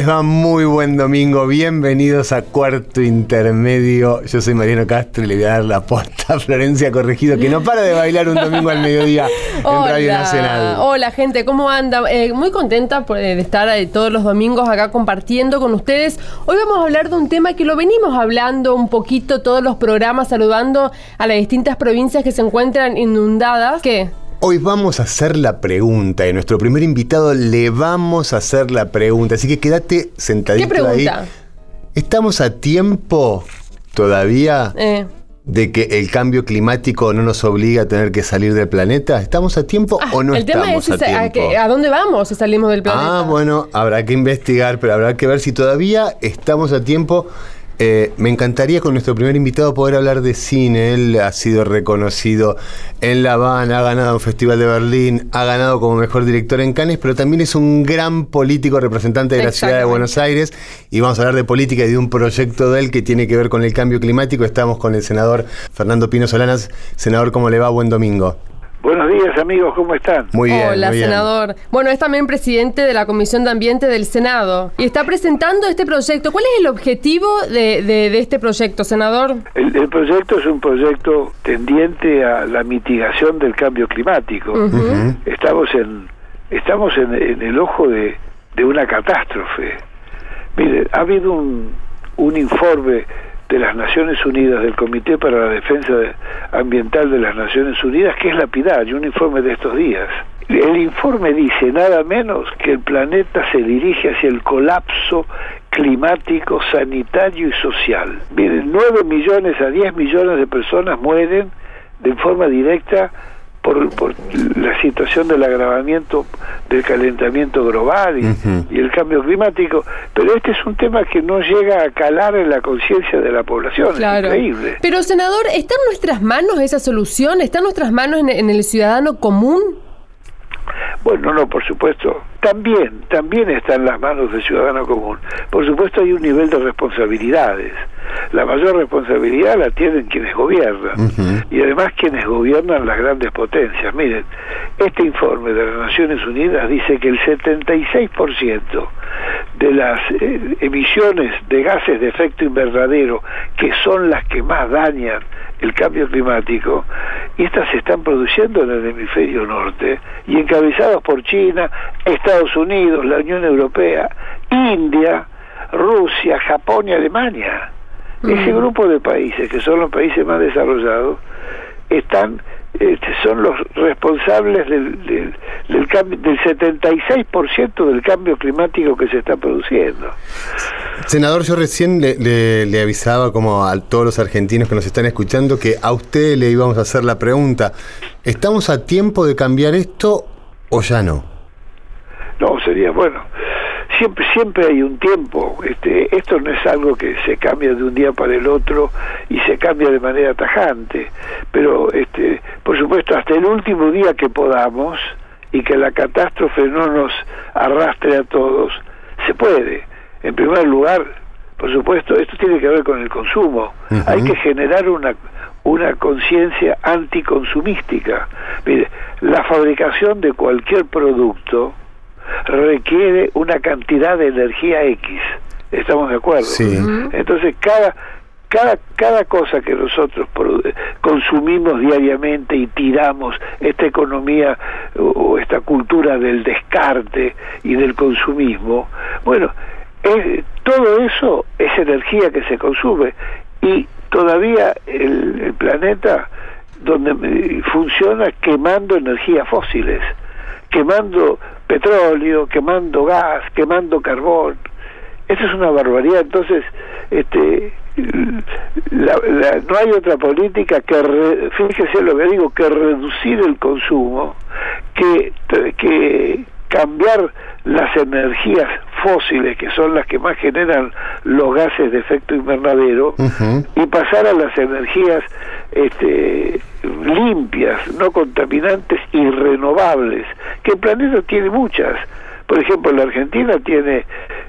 Les va? Muy buen domingo. Bienvenidos a Cuarto Intermedio. Yo soy Mariano Castro y le voy a dar la posta a Florencia Corregido, que no para de bailar un domingo al mediodía en Radio Nacional. Hola, gente, ¿cómo anda? Eh, muy contenta por, eh, de estar eh, todos los domingos acá compartiendo con ustedes. Hoy vamos a hablar de un tema que lo venimos hablando un poquito todos los programas, saludando a las distintas provincias que se encuentran inundadas. ¿Qué? Hoy vamos a hacer la pregunta y a nuestro primer invitado le vamos a hacer la pregunta, así que quédate sentadito ¿Qué pregunta? ahí. ¿Estamos a tiempo todavía Eh, de que el cambio climático no nos obliga a tener que salir del planeta? ¿Estamos a tiempo ah, o no el tema estamos es a ese, a, tiempo? que- ¿a dónde vamos si salimos del planeta? Ah, bueno, habrá que investigar, pero habrá que ver si todavía estamos a tiempo. Eh, me encantaría con nuestro primer invitado poder hablar de cine. Él ha sido reconocido en La Habana, ha ganado un festival de Berlín, ha ganado como mejor director en Cannes, pero también es un gran político representante de la ciudad de. Buenos Aires. Y vamos a hablar de política y de un proyecto de él que tiene que ver con el cambio climático. Estamos con el senador Fernando Pino Solanas. Senador, ¿cómo le va? Buen domingo. Buenos días amigos, ¿cómo están? Muy bien. Hola, muy bien. senador. Bueno, es también presidente de la Comisión de Ambiente del Senado y está presentando este proyecto. ¿Cuál es el objetivo de, de- de este proyecto, senador? El, el proyecto es un proyecto tendiente a la mitigación del cambio climático. Estamos en estamos en, en el ojo de, de una catástrofe. Mire, ha habido un, un informe de las Naciones Unidas, del Comité para la Defensa de- Ambiental de las Naciones Unidas, que es lapidario, un informe de estos días. El informe dice nada menos que el planeta se dirige hacia el colapso climático, sanitario y social. Miren, 9 millones a 10 millones de personas mueren de forma directa por, por la situación del agravamiento del calentamiento global y, el cambio climático, pero este es un tema que no llega a calar en la conciencia de la población, Claro. es increíble. Pero, senador, ¿está en nuestras manos esa solución? ¿Está en nuestras manos en, en el ciudadano común? Bueno, no, por supuesto. También, también está en las manos del ciudadano común. Por supuesto hay un nivel de responsabilidades. La mayor responsabilidad la tienen quienes gobiernan. Y además quienes gobiernan las grandes potencias. Miren, este informe de las Naciones Unidas dice que el 76% de las eh, emisiones de gases de efecto invernadero, que son las que más dañan el cambio climático, y estas se están produciendo en el hemisferio norte y encabezados por China, Estados Unidos, la Unión Europea, India, Rusia, Japón y Alemania. Ese grupo de países, que son los países más desarrollados, están este, son los responsables del, del, del, cambio, del 76% del cambio climático que se está produciendo. Senador, yo recién le, le- le avisaba como a todos los argentinos que nos están escuchando que a usted le íbamos a hacer la pregunta, ¿estamos a tiempo de cambiar esto o ya no? No, sería bueno. Siempre, siempre hay un tiempo. Este, esto no es algo que se cambia de un día para el otro y se cambia de manera tajante. Pero, este, por supuesto, hasta el último día que podamos y que la catástrofe no nos arrastre a todos, se puede. En primer lugar, por supuesto, esto tiene que ver con el consumo. Hay que generar una una conciencia anticonsumística. Mire, la fabricación de cualquier producto requiere una cantidad de energía X. ¿Estamos de acuerdo? Sí. Entonces, cada cada cada cosa que nosotros produ- consumimos diariamente y tiramos esta economía o, esta cultura del descarte y del consumismo, bueno, es- todo eso es energía que se consume y todavía el, el planeta donde funciona quemando energías fósiles, quemando petróleo, quemando gas, quemando carbón. Eso es una barbaridad. Entonces, este, la- la- no hay otra política que, re- fíjese lo que digo, que reducir el consumo, que, que cambiar las energías fósiles, que son las que más generan los gases de efecto invernadero, y pasar a las energías este, limpias, no contaminantes y renovables, que el planeta tiene muchas. Por ejemplo, la Argentina tiene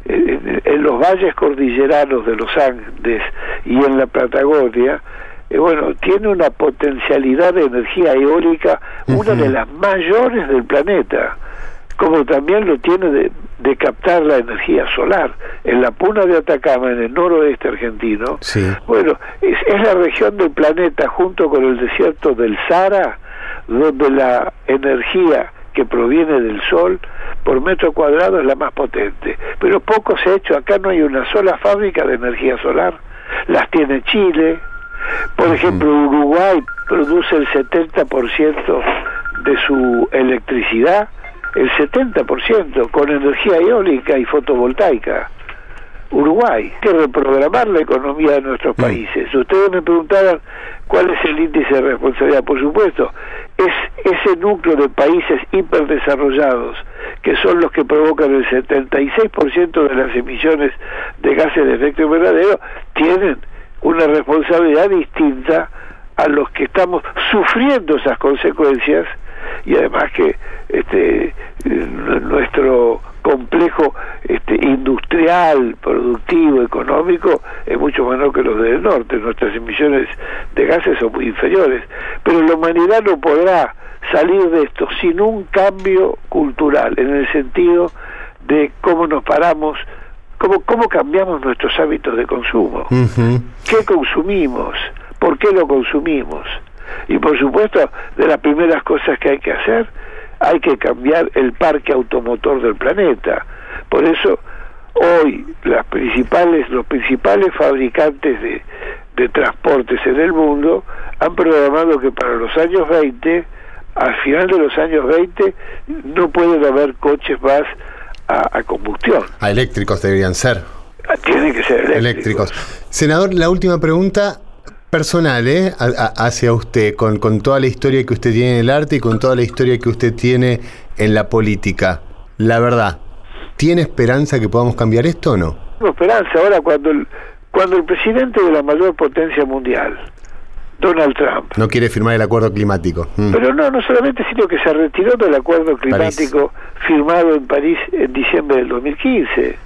eh, en los valles cordilleranos de los Andes y en la Patagonia, eh, bueno, tiene una potencialidad de energía eólica, una de las mayores del planeta como también lo tiene de, captar la energía solar. En la puna de Atacama, en el noroeste argentino, bueno, es, es, la región del planeta junto con el desierto del Sahara, donde la energía que proviene del sol por metro cuadrado es la más potente. Pero poco se ha hecho, acá no hay una sola fábrica de energía solar. Las tiene Chile, por ejemplo, Uruguay produce el 70% de su electricidad el 70% con energía eólica y fotovoltaica. Uruguay, hay que reprogramar la economía de nuestros mm. países. Ustedes me preguntaban cuál es el índice de responsabilidad. Por supuesto, es ese núcleo de países hiperdesarrollados que son los que provocan el 76% de las emisiones de gases de efecto invernadero, tienen una responsabilidad distinta a los que estamos sufriendo esas consecuencias y además que este nuestro complejo este, industrial, productivo, económico es mucho menor que los del norte. Nuestras emisiones de gases son muy inferiores. Pero la humanidad no podrá salir de esto sin un cambio cultural, en el sentido de cómo nos paramos, cómo, cómo cambiamos nuestros hábitos de consumo, qué consumimos, por qué lo consumimos. Y por supuesto, de las primeras cosas que hay que hacer, hay que cambiar el parque automotor del planeta. Por eso, hoy las principales, los principales fabricantes de, de transportes en el mundo han programado que para los años 20, al final de los años 20, no pueden haber coches más a, combustión. A eléctricos deberían ser. Tienen que ser eléctricos. Senador, la última pregunta personal, ¿eh? hacia usted, con, con toda la historia que usted tiene en el arte y con toda la historia que usted tiene en la política. La verdad, ¿tiene esperanza que podamos cambiar esto o no? Tengo esperanza. Ahora, cuando el, cuando el presidente de la mayor potencia mundial, Donald Trump. No quiere firmar el acuerdo climático. Mm. Pero no, no solamente, sino que se retiró del acuerdo climático firmado en París en diciembre del 2015.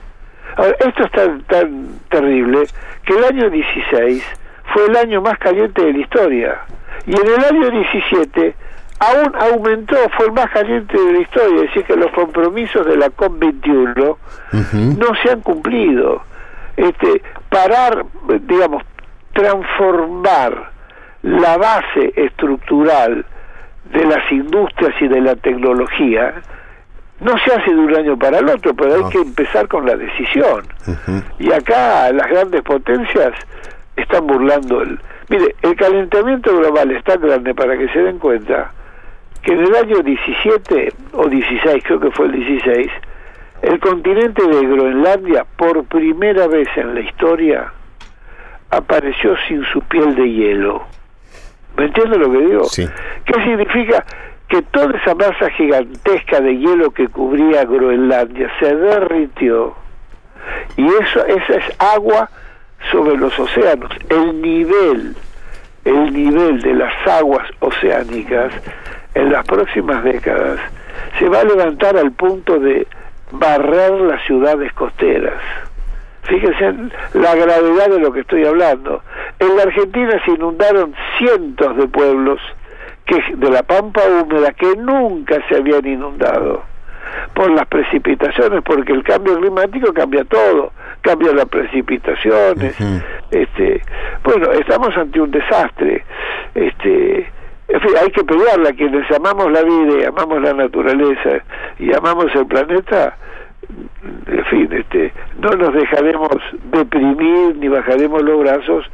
Ahora, esto es tan, tan terrible que el año 16 fue el año más caliente de la historia. Y en el año 17 aún aumentó, fue el más caliente de la historia, es decir, que los compromisos de la COP21 no se han cumplido. Este, parar, digamos, transformar la base estructural de las industrias y de la tecnología no se hace de un año para el otro, pero hay que empezar con la decisión. Y acá las grandes potencias están burlando el... Mire, el calentamiento global es tan grande para que se den cuenta que en el año 17 o 16, creo que fue el 16, el continente de Groenlandia por primera vez en la historia apareció sin su piel de hielo. ¿Me entiende lo que digo? Sí. ¿Qué significa? Que toda esa masa gigantesca de hielo que cubría Groenlandia se derritió y eso esa es agua sobre los océanos. El nivel, el nivel de las aguas oceánicas en las próximas décadas se va a levantar al punto de barrer las ciudades costeras. Fíjense la gravedad de lo que estoy hablando. En la Argentina se inundaron cientos de pueblos que de la pampa húmeda que nunca se habían inundado por las precipitaciones, porque el cambio climático cambia todo, cambia las precipitaciones, este, bueno, estamos ante un desastre, este, en fin, hay que pelearla, quienes amamos la vida y amamos la naturaleza y amamos el planeta, en fin, este, no nos dejaremos deprimir ni bajaremos los brazos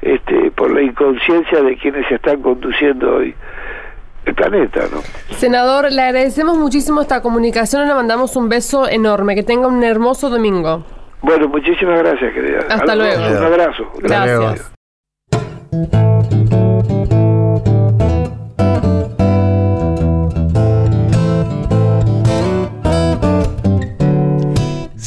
este, por la inconsciencia de quienes se están conduciendo hoy el planeta, ¿no? Senador, le agradecemos muchísimo esta comunicación y le mandamos un beso enorme. Que tenga un hermoso domingo. Bueno, muchísimas gracias, querida. Hasta luego. Un abrazo. Gracias.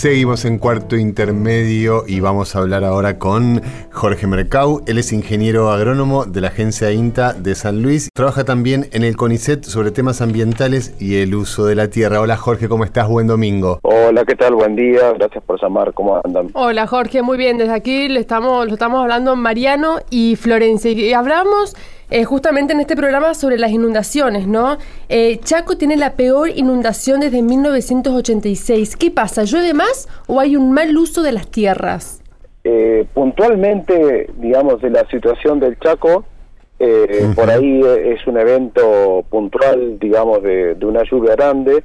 Seguimos en cuarto intermedio y vamos a hablar ahora con Jorge Mercau. Él es ingeniero agrónomo de la agencia INTA de San Luis. Trabaja también en el CONICET sobre temas ambientales y el uso de la tierra. Hola Jorge, ¿cómo estás? Buen domingo. Hola, ¿qué tal? Buen día. Gracias por llamar. ¿Cómo andan? Hola Jorge, muy bien. Desde aquí le estamos, lo estamos hablando Mariano y Florencia. Y hablamos eh, justamente en este programa sobre las inundaciones, ¿no? Eh, Chaco tiene la peor inundación desde 1986. ¿Qué pasa? ¿Llueve más o hay un mal uso de las tierras? Eh, puntualmente, digamos, de la situación del Chaco, por ahí es un evento puntual, digamos, de, de, una lluvia grande,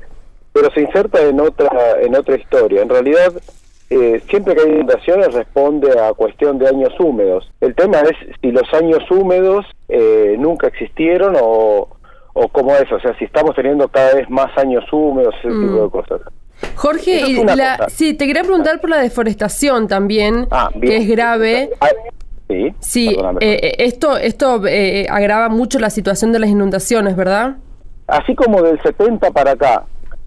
pero se inserta en otra, en otra historia. En realidad, eh, siempre que hay inundaciones responde a cuestión de años húmedos. El tema es si los años húmedos eh, nunca existieron o, o cómo es, o sea, si estamos teniendo cada vez más años húmedos, ese tipo de mm. cosas. Jorge, sí, te quería preguntar por la deforestación también, ah, que es grave. Ah, sí, sí eh, esto, esto agrava mucho la situación de las inundaciones, ¿verdad? Así como del 70 para acá,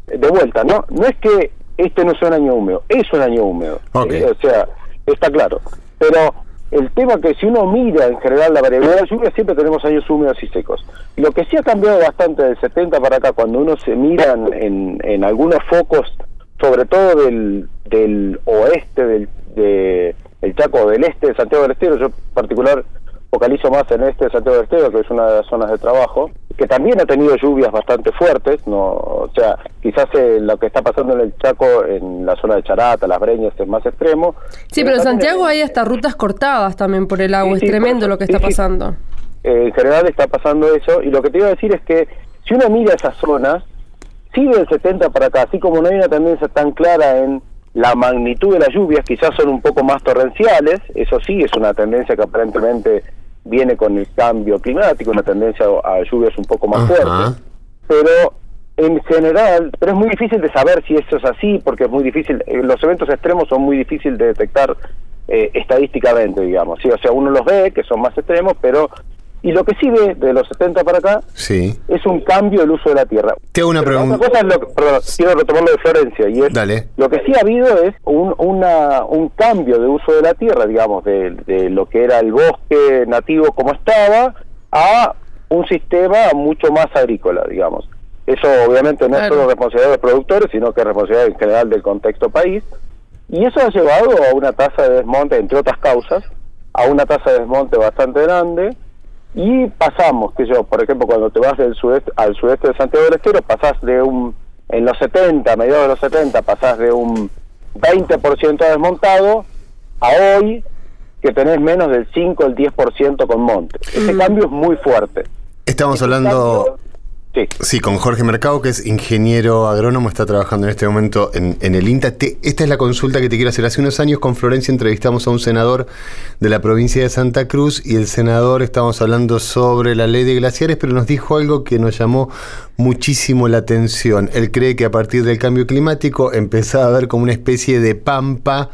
de vuelta, ¿no? No es que este no es un año húmedo, es un año húmedo. Eh, o sea, está claro. Pero el tema que si uno mira en general la variabilidad de la lluvia, siempre tenemos años húmedos y secos. Lo que sí ha cambiado bastante del 70 para acá, cuando uno se mira en, en algunos focos, sobre todo del, del oeste, del de, el Chaco del este de Santiago del Estero, yo en particular focalizo más en este de Santiago del Estero, que es una de las zonas de trabajo, que también ha tenido lluvias bastante fuertes, no, o sea, quizás eh, lo que está pasando en el Chaco, en la zona de Charata, las Breñas, es más extremo. Sí, pero en Santiago hay hasta rutas cortadas también por el agua, es tremendo lo que está pasando. Eh, en general está pasando eso, y lo que te iba a decir es que si uno mira esas zonas, sigue del 70 para acá, así como no hay una tendencia tan clara en la magnitud de las lluvias, quizás son un poco más torrenciales, eso sí, es una tendencia que aparentemente viene con el cambio climático, una tendencia a lluvias un poco más fuertes, pero en general, pero es muy difícil de saber si eso es así, porque es muy difícil, eh, los eventos extremos son muy difíciles de detectar eh, estadísticamente, digamos, ¿sí? o sea, uno los ve, que son más extremos, pero y lo que sí ve de los 70 para acá sí. es un cambio del uso de la tierra. Te hago una pregunta. cosa es lo perdón, quiero retomar lo de Florencia. Y es, Dale. Lo que sí ha habido es un, una, un cambio de uso de la tierra, digamos, de, de lo que era el bosque nativo como estaba, a un sistema mucho más agrícola, digamos. Eso obviamente no es solo responsabilidad de los productores, sino que es responsabilidad en general del contexto país. Y eso ha llevado a una tasa de desmonte, entre otras causas, a una tasa de desmonte bastante grande, y pasamos, que yo, por ejemplo, cuando te vas del sudeste, al sudeste de Santiago del Estero, pasás de un, en los 70, mediados de los 70, pasás de un 20% desmontado a hoy que tenés menos del 5, el 10% con monte. Ese mm. cambio es muy fuerte. Estamos hablando... Sí. con Jorge Mercado, que es ingeniero agrónomo, está trabajando en este momento en, el INTA. esta es la consulta que te quiero hacer. Hace unos años con Florencia entrevistamos a un senador de la provincia de Santa Cruz y el senador, estábamos hablando sobre la ley de glaciares, pero nos dijo algo que nos llamó muchísimo la atención. Él cree que a partir del cambio climático empezaba a haber como una especie de pampa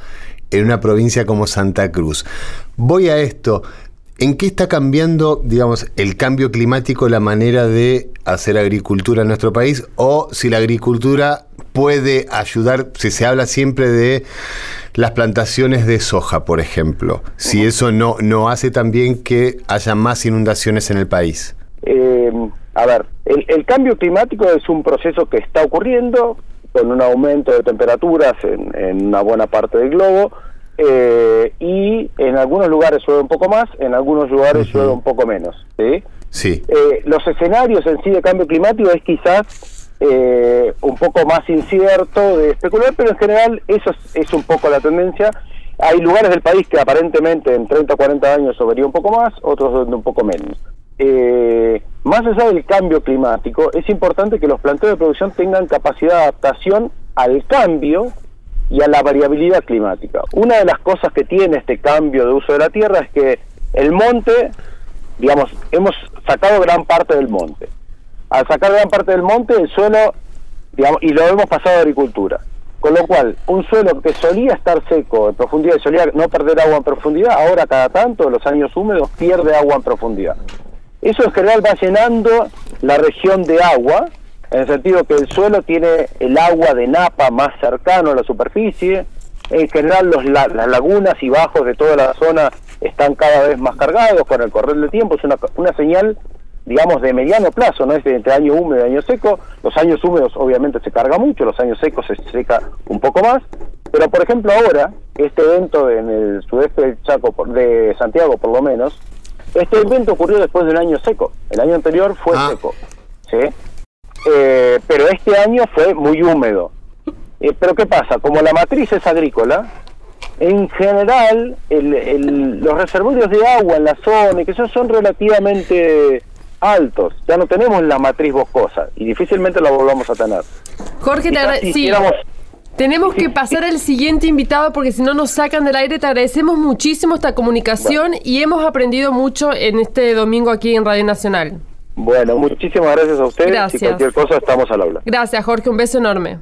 en una provincia como Santa Cruz. Voy a esto. ¿En qué está cambiando, digamos, el cambio climático la manera de hacer agricultura en nuestro país? O si la agricultura puede ayudar, si se habla siempre de las plantaciones de soja, por ejemplo, si eso no, no hace también que haya más inundaciones en el país. Eh, a ver, el, cambio climático es un proceso que está ocurriendo con un aumento de temperaturas en, en una buena parte del globo eh, y en algunos lugares llueve un poco más, en algunos lugares llueve un poco menos. ¿sí? Sí. Eh, los escenarios en sí de cambio climático es quizás eh, un poco más incierto de especular, pero en general eso es, un poco la tendencia. Hay lugares del país que aparentemente en 30 o 40 años llovería un poco más, otros donde un poco menos. más allá del cambio climático, es importante que los planteos de producción tengan capacidad de adaptación al cambio y a la variabilidad climática. Una de las cosas que tiene este cambio de uso de la tierra es que el monte, digamos, hemos sacado gran parte del monte. Al sacar gran parte del monte, el suelo, digamos, y lo hemos pasado a agricultura. Con lo cual, un suelo que solía estar seco en profundidad y solía no perder agua en profundidad, ahora cada tanto, los años húmedos, pierde agua en profundidad. Eso en general va llenando la región de agua en el sentido que el suelo tiene el agua de napa más cercano a la superficie, en general los, las lagunas y bajos de toda la zona están cada vez más cargados con el correr del tiempo, es una, una señal digamos, de mediano plazo, no es de entre año húmedo y año seco. Los años húmedos obviamente se carga mucho, los años secos se seca un poco más. Pero, por ejemplo, ahora, este evento en el sudeste del Chaco, de Santiago por lo menos, este evento ocurrió después de un año seco. El año anterior fue ah. seco. ¿sí? Eh, pero este año fue muy húmedo. Eh, pero ¿qué pasa? Como la matriz es agrícola, en general el, los reservorios de agua en la zona, que son relativamente altos. Ya no tenemos la matriz boscosa y difícilmente la volvamos a tener. Jorge, te sí. Tenemos que pasar al siguiente invitado porque si no nos sacan del aire. Te agradecemos muchísimo esta comunicación y hemos aprendido mucho en este domingo aquí en Radio Nacional. Bueno, muchísimas gracias a ustedes. Gracias. Y cualquier cosa estamos al habla. Gracias, Jorge. Un beso enorme.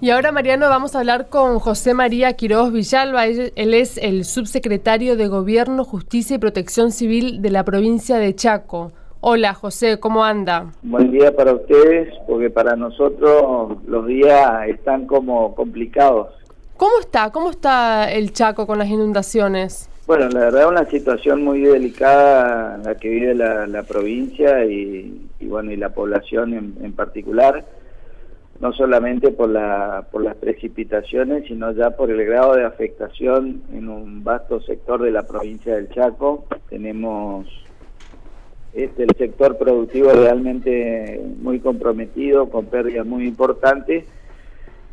Y ahora, Mariano, vamos a hablar con José María Quiroz Villalba. Él es el subsecretario de Gobierno, Justicia y Protección Civil de la provincia de Chaco. Hola, José, ¿cómo anda? Buen día para ustedes, porque para nosotros los días están como complicados. ¿Cómo está? ¿Cómo está el Chaco con las inundaciones? Bueno, la verdad es una situación muy delicada la que vive la, provincia y, bueno y la población en particular no solamente por, la, por las precipitaciones, sino ya por el grado de afectación en un vasto sector de la provincia del Chaco. Tenemos este, el sector productivo realmente muy comprometido, con pérdidas muy importantes.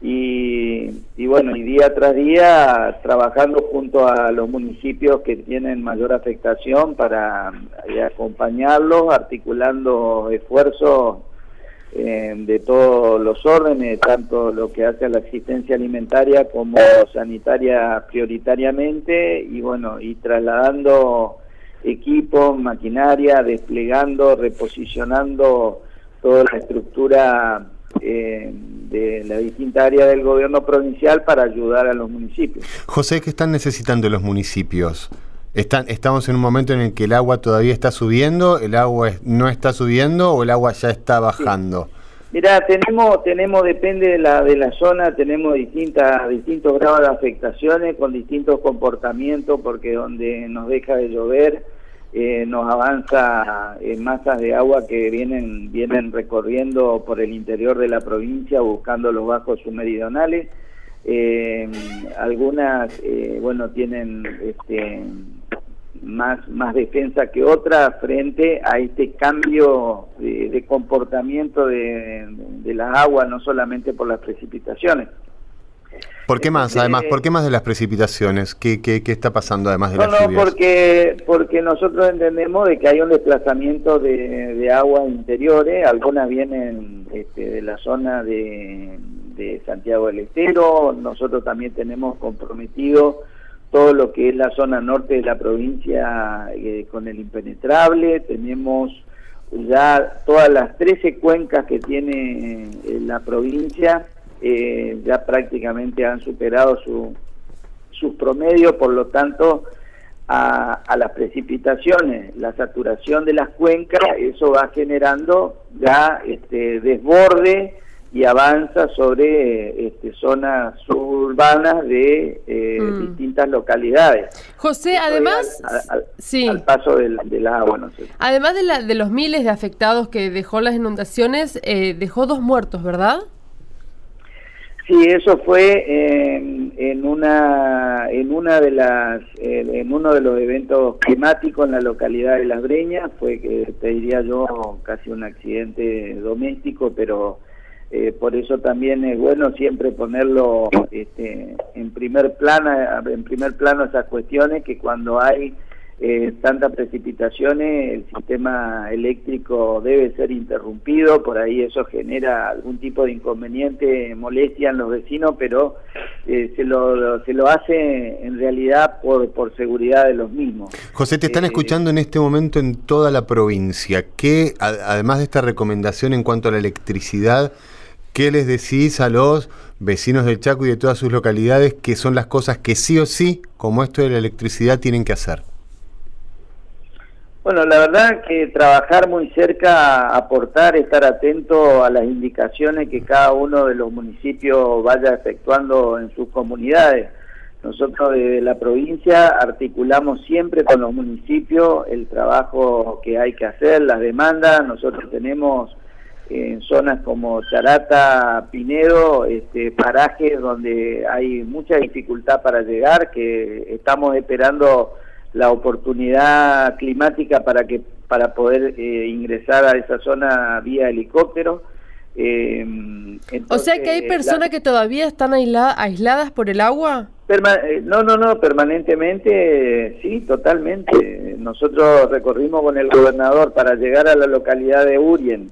Y, y, bueno, y día tras día trabajando junto a los municipios que tienen mayor afectación para eh, acompañarlos, articulando esfuerzos eh, de todos los órdenes, tanto lo que hace a la asistencia alimentaria como sanitaria prioritariamente, y bueno, y trasladando equipos, maquinaria, desplegando, reposicionando toda la estructura eh, de la distinta área del gobierno provincial para ayudar a los municipios. José, ¿qué están necesitando los municipios? Están, ¿Estamos en un momento en el que el agua todavía está subiendo, el agua no está subiendo o el agua ya está bajando? Mira, tenemos, tenemos, depende de la, de la zona, tenemos distintas, distintos grados de afectaciones con distintos comportamientos, porque donde nos deja de llover, eh, nos avanza en masas de agua que vienen, vienen recorriendo por el interior de la provincia buscando los bajos submeridionales. Eh, algunas, eh, bueno, tienen este, más, más defensa que otra frente a este cambio de, comportamiento de las aguas, no solamente por las precipitaciones. ¿Por qué más, además? ¿Por qué más de las precipitaciones? ¿Qué, qué, qué está pasando además de las no, porque, porque nosotros entendemos de que hay un desplazamiento de, de aguas interiores, algunas vienen este, de la zona de, de Santiago del Estero, nosotros también tenemos comprometido todo lo que es la zona norte de la provincia eh, con el impenetrable, tenemos ya todas las 13 cuencas que tiene eh, la provincia, eh, ya prácticamente han superado su, sus promedios, por lo tanto, a, a, las precipitaciones, la saturación de las cuencas, eso va generando ya este desborde y avanza sobre este, zonas suburbanas de eh, mm. distintas localidades. José, además, al, sí. al paso del, agua, no sé. Además de, la, de los miles de afectados que dejó las inundaciones, eh, dejó dos muertos, ¿verdad? Sí, eso fue en, en una en una de las en uno de los eventos climáticos en la localidad de Las Breñas, fue que te diría yo casi un accidente doméstico, pero eh, por eso también es bueno siempre ponerlo este, en primer plano en primer plano esas cuestiones que cuando hay eh, tantas precipitaciones el sistema eléctrico debe ser interrumpido por ahí eso genera algún tipo de inconveniente molestia en los vecinos pero eh, se lo se lo hace en realidad por por seguridad de los mismos José te están escuchando en este momento en toda la provincia que además de esta recomendación en cuanto a la electricidad ¿Qué les decís a los vecinos del Chaco y de todas sus localidades que son las cosas que sí o sí, como esto de la electricidad, tienen que hacer? Bueno, la verdad que trabajar muy cerca, aportar, estar atento a las indicaciones que cada uno de los municipios vaya efectuando en sus comunidades. Nosotros desde la provincia articulamos siempre con los municipios el trabajo que hay que hacer, las demandas. Nosotros tenemos en zonas como Charata, Pinedo, este, parajes donde hay mucha dificultad para llegar, que estamos esperando la oportunidad climática para que para poder eh, ingresar a esa zona vía helicóptero. Eh, o sea que hay personas que todavía están aisladas por el agua. Eh, no, no, no, permanentemente, sí, totalmente. Nosotros recorrimos con el gobernador para llegar a la localidad de Urien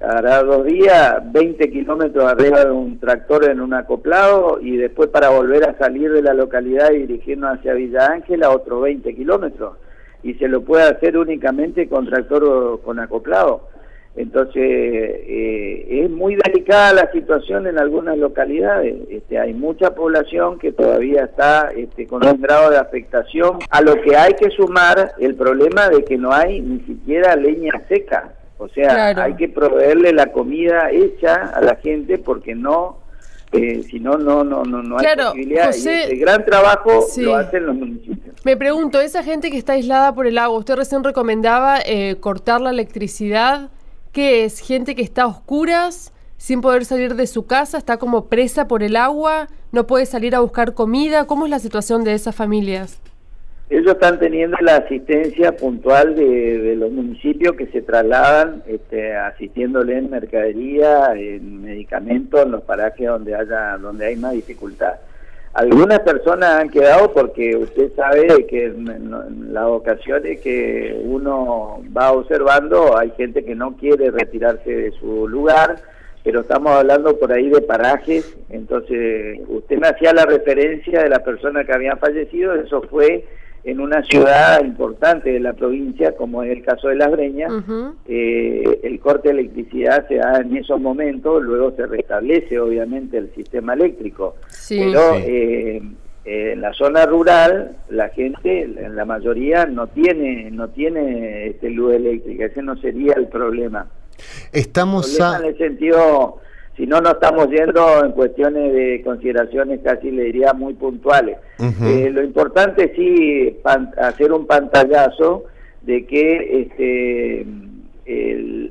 hará dos días, 20 kilómetros arriba de un tractor en un acoplado y después para volver a salir de la localidad y dirigirnos hacia Villa Ángela, otros 20 kilómetros. Y se lo puede hacer únicamente con tractor con acoplado. Entonces, eh, es muy delicada la situación en algunas localidades. Este, hay mucha población que todavía está este, con un grado de afectación, a lo que hay que sumar el problema de que no hay ni siquiera leña seca. O sea, hay que proveerle la comida hecha a la gente porque no, eh, si no, no, no, no, no hay posibilidad. y gran trabajo lo hacen los municipios. Me pregunto, esa gente que está aislada por el agua, usted recién recomendaba eh, cortar la electricidad. ¿Qué es? ¿Gente que está a oscuras? sin poder salir de su casa, está como presa por el agua, no puede salir a buscar comida. ¿Cómo es la situación de esas familias? Ellos están teniendo la asistencia puntual de, los municipios que se trasladan este, asistiéndole en mercadería, en medicamentos, en los parajes donde haya donde hay más dificultad. Algunas personas han quedado porque usted sabe que en, las ocasiones que uno va observando hay gente que no quiere retirarse de su lugar, pero estamos hablando por ahí de parajes, entonces usted me hacía la referencia de la persona que había fallecido, eso fue en una ciudad importante de la provincia, como es el caso de Las Breñas, eh, el corte de electricidad se da en esos momentos, luego se restablece obviamente el sistema eléctrico. Pero eh, en la zona rural, la gente, en la mayoría, no tiene, no tiene este, luz eléctrica, ese no sería el problema. Estamos en el sentido si no nos estamos yendo en cuestiones de consideraciones casi le diría muy puntuales. Eh, lo importante es sí hacer un pantallazo de que este,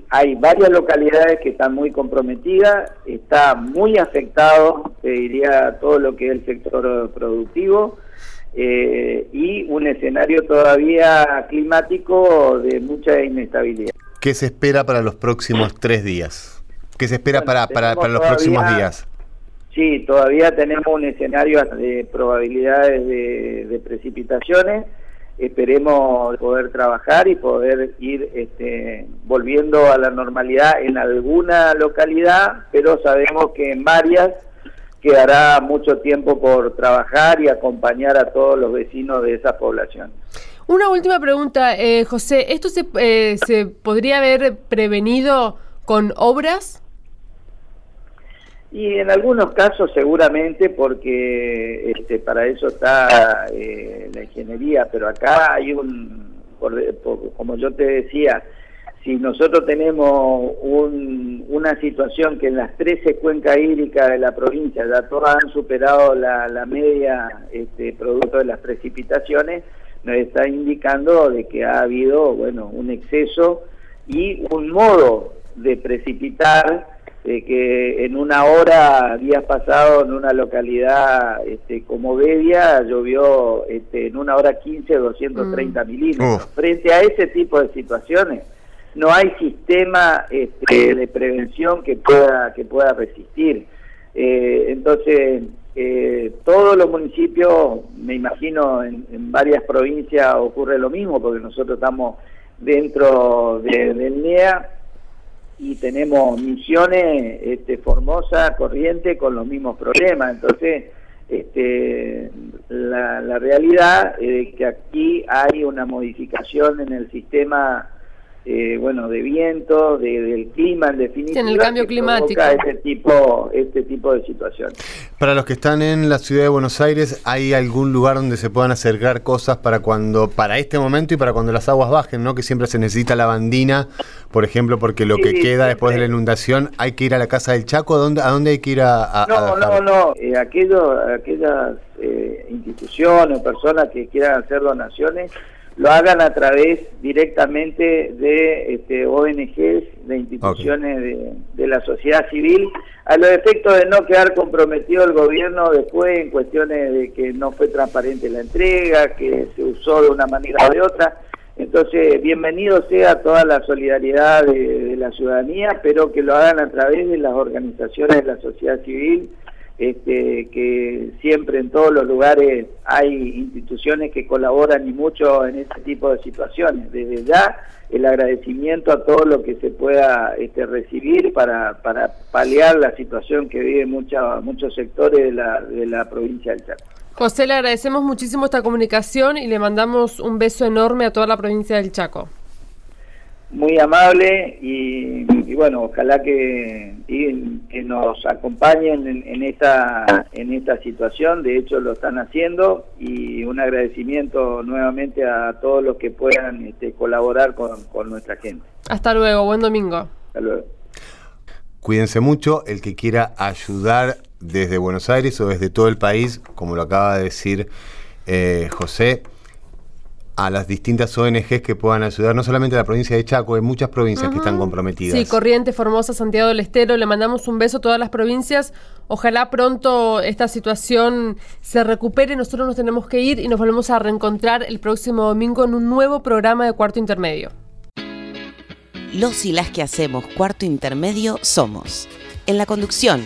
hay varias localidades que están muy comprometidas, está muy afectado, te diría, todo lo que es el sector productivo. Eh, y un escenario todavía climático de mucha inestabilidad. ¿Qué se espera para los próximos tres días? ¿Qué se espera para, para, los próximos días? Sí, todavía tenemos un escenario de probabilidades de, precipitaciones. Esperemos poder trabajar y poder ir este, volviendo a la normalidad en alguna localidad, pero sabemos que en varias quedará mucho tiempo por trabajar y acompañar a todos los vecinos de esa población. Una última pregunta, eh, José. ¿Esto se, eh, se podría haber prevenido con obras? Y en algunos casos seguramente porque este, para eso está eh, la ingeniería, pero acá hay un, como yo te decía, si nosotros tenemos una situación que en las 13 cuencas hídricas de la provincia ya todas han superado la, media este, producto de las precipitaciones, nos está indicando de que ha habido bueno un exceso y un modo de precipitar de que en una hora, días pasados, en una localidad este, como Bedia, llovió este, en una hora 15, 230 mm. milímetros. Frente a ese tipo de situaciones, no hay sistema este, de prevención que pueda, que pueda resistir. Eh, entonces, eh, todos los municipios, me imagino en, varias provincias ocurre lo mismo, porque nosotros estamos dentro del NEA, y tenemos misiones este, Formosa, Corriente con los mismos problemas. Entonces, este, la, realidad es que aquí hay una modificación en el sistema eh, bueno, de viento, de, del clima en definitiva. en el cambio climático. Este tipo, este tipo de situaciones. Para los que están en la ciudad de Buenos Aires, ¿hay algún lugar donde se puedan acercar cosas para cuando, para este momento y para cuando las aguas bajen, ¿no? Que siempre se necesita la bandina, por ejemplo, porque lo que Sí, queda después de la inundación, hay que ir a la casa del Chaco, ¿a dónde, a dónde hay que ir a, a- a No, no, no. Eh, aquello- aquellas eh, instituciones o personas que quieran hacer donaciones lo hagan a través directamente de este, ONGs, de instituciones de, de la sociedad civil, a los efectos de no quedar comprometido el gobierno después en cuestiones de que no fue transparente la entrega, que se usó de una manera o de otra. Entonces, bienvenido sea toda la solidaridad de, de la ciudadanía, pero que lo hagan a través de las organizaciones de la sociedad civil, este, que siempre en todos los lugares hay instituciones que colaboran y mucho en este tipo de situaciones. Desde ya, el agradecimiento a todo lo que se pueda este, recibir para, para paliar la situación que viven muchos sectores de la, de la provincia del Chaco. José, le agradecemos muchísimo esta comunicación y le mandamos un beso enorme a toda la provincia del Chaco. muy amable y, y bueno, ojalá que, y- que nos acompañen en, en esta en esta situación. De hecho, lo están haciendo y un agradecimiento nuevamente a todos los que puedan este, colaborar con, con nuestra gente. Hasta luego, buen domingo. Hasta luego. Cuídense mucho, el que quiera ayudar desde Buenos Aires o desde todo el país, como lo acaba de decir eh, José, a las distintas ONGs que puedan ayudar, no solamente a la provincia de Chaco, hay muchas provincias que están comprometidas. Sí, Corrientes, Formosa, Santiago del Estero, le mandamos un beso a todas las provincias. Ojalá pronto esta situación se recupere. Nosotros nos tenemos que ir y nos volvemos a reencontrar el próximo domingo en un nuevo programa de Cuarto Intermedio. Los y las que hacemos cuarto intermedio somos. En la conducción,